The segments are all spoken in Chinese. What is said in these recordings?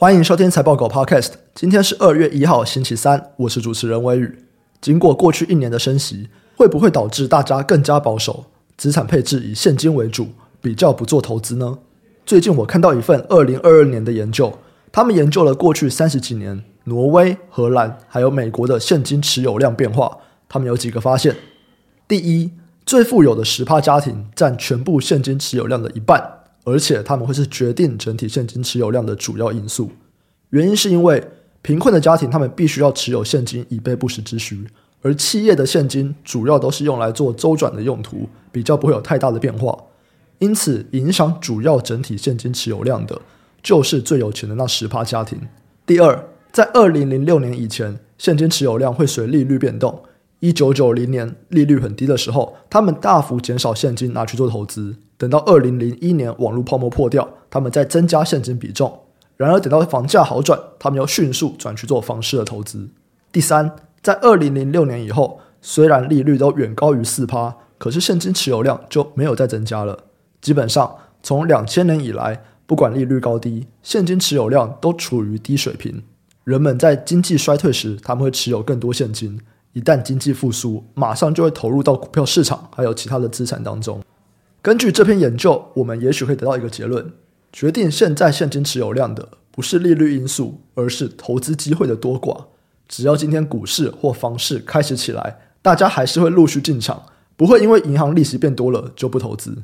欢迎收听财报狗 Podcast。今天是二月一号，星期三，我是主持人微宇。经过过去一年的升息，会不会导致大家更加保守，资产配置以现金为主，比较不做投资呢？最近我看到一份二零二二年的研究，他们研究了过去三十几年挪威、荷兰还有美国的现金持有量变化。他们有几个发现：第一，最富有的十趴家庭占全部现金持有量的一半。而且他们会是决定整体现金持有量的主要因素，原因是因为贫困的家庭他们必须要持有现金以备不时之需，而企业的现金主要都是用来做周转的用途，比较不会有太大的变化。因此，影响主要整体现金持有量的，就是最有钱的那十趴家庭。第二，在二零零六年以前，现金持有量会随利率变动。一九九零年利率很低的时候，他们大幅减少现金拿去做投资。等到二零零一年网络泡沫破掉，他们再增加现金比重。然而等到房价好转，他们又迅速转去做房市的投资。第三，在二零零六年以后，虽然利率都远高于四趴，可是现金持有量就没有再增加了。基本上从两千年以来，不管利率高低，现金持有量都处于低水平。人们在经济衰退时，他们会持有更多现金。一旦经济复苏，马上就会投入到股票市场，还有其他的资产当中。根据这篇研究，我们也许会得到一个结论：决定现在现金持有量的不是利率因素，而是投资机会的多寡。只要今天股市或房市开始起来，大家还是会陆续进场，不会因为银行利息变多了就不投资。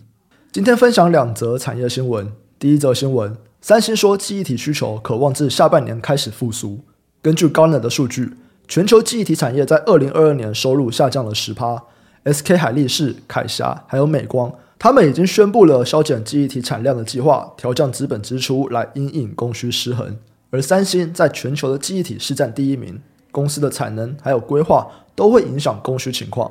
今天分享两则产业新闻。第一则新闻：三星说记忆体需求可望自下半年开始复苏。根据 Gartner 的数据。全球记忆体产业在二零二二年收入下降了十趴。SK 海力士、凯霞还有美光，他们已经宣布了削减记忆体产量的计划，调降资本支出来因应供需失衡。而三星在全球的记忆体市占第一名，公司的产能还有规划都会影响供需情况。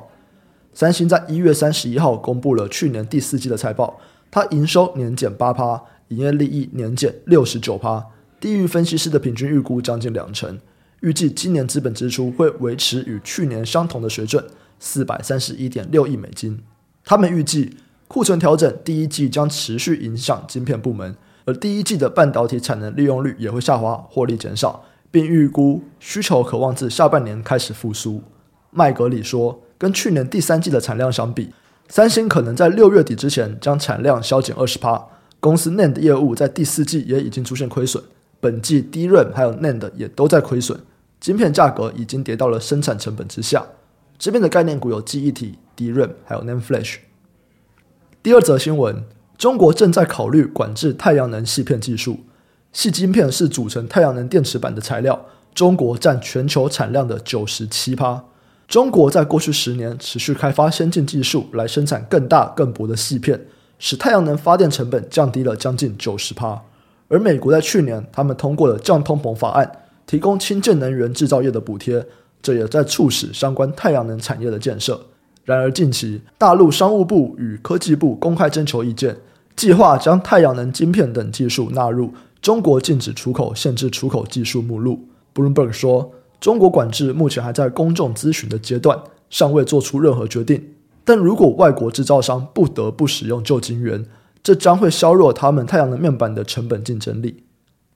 三星在一月三十一号公布了去年第四季的财报，它营收年减八趴，营业利益年减六十九趴，低于分析师的平均预估将近两成。预计今年资本支出会维持与去年相同的水准，四百三十一点六亿美金。他们预计库存调整第一季将持续影响晶片部门，而第一季的半导体产能利用率也会下滑，获利减少，并预估需求可望自下半年开始复苏。麦格里说，跟去年第三季的产量相比，三星可能在六月底之前将产量削减二十趴。公司 NAND 业务在第四季也已经出现亏损，本季 DRAM 还有 NAND 也都在亏损。晶片价格已经跌到了生产成本之下。这边的概念股有记忆体、DRAM，还有 NAND Flash。第二则新闻：中国正在考虑管制太阳能矽片技术。矽晶片是组成太阳能电池板的材料，中国占全球产量的九十七趴。中国在过去十年持续开发先进技术来生产更大更薄的矽片，使太阳能发电成本降低了将近九十趴。而美国在去年，他们通过了降通膨法案。提供清洁能源制造业的补贴，这也在促使相关太阳能产业的建设。然而，近期大陆商务部与科技部公开征求意见，计划将太阳能晶片等技术纳入中国禁止出口、限制出口技术目录。Bloomberg 说，中国管制目前还在公众咨询的阶段，尚未做出任何决定。但如果外国制造商不得不使用旧晶圆，这将会削弱他们太阳能面板的成本竞争力。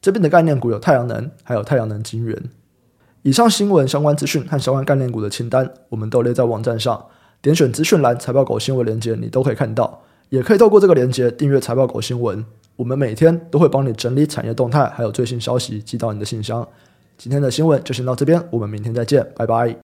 这边的概念股有太阳能，还有太阳能晶圆。以上新闻相关资讯和相关概念股的清单，我们都列在网站上。点选资讯栏财报狗新闻链接，你都可以看到。也可以透过这个链接订阅财报狗新闻。我们每天都会帮你整理产业动态，还有最新消息寄到你的信箱。今天的新闻就先到这边，我们明天再见，拜拜。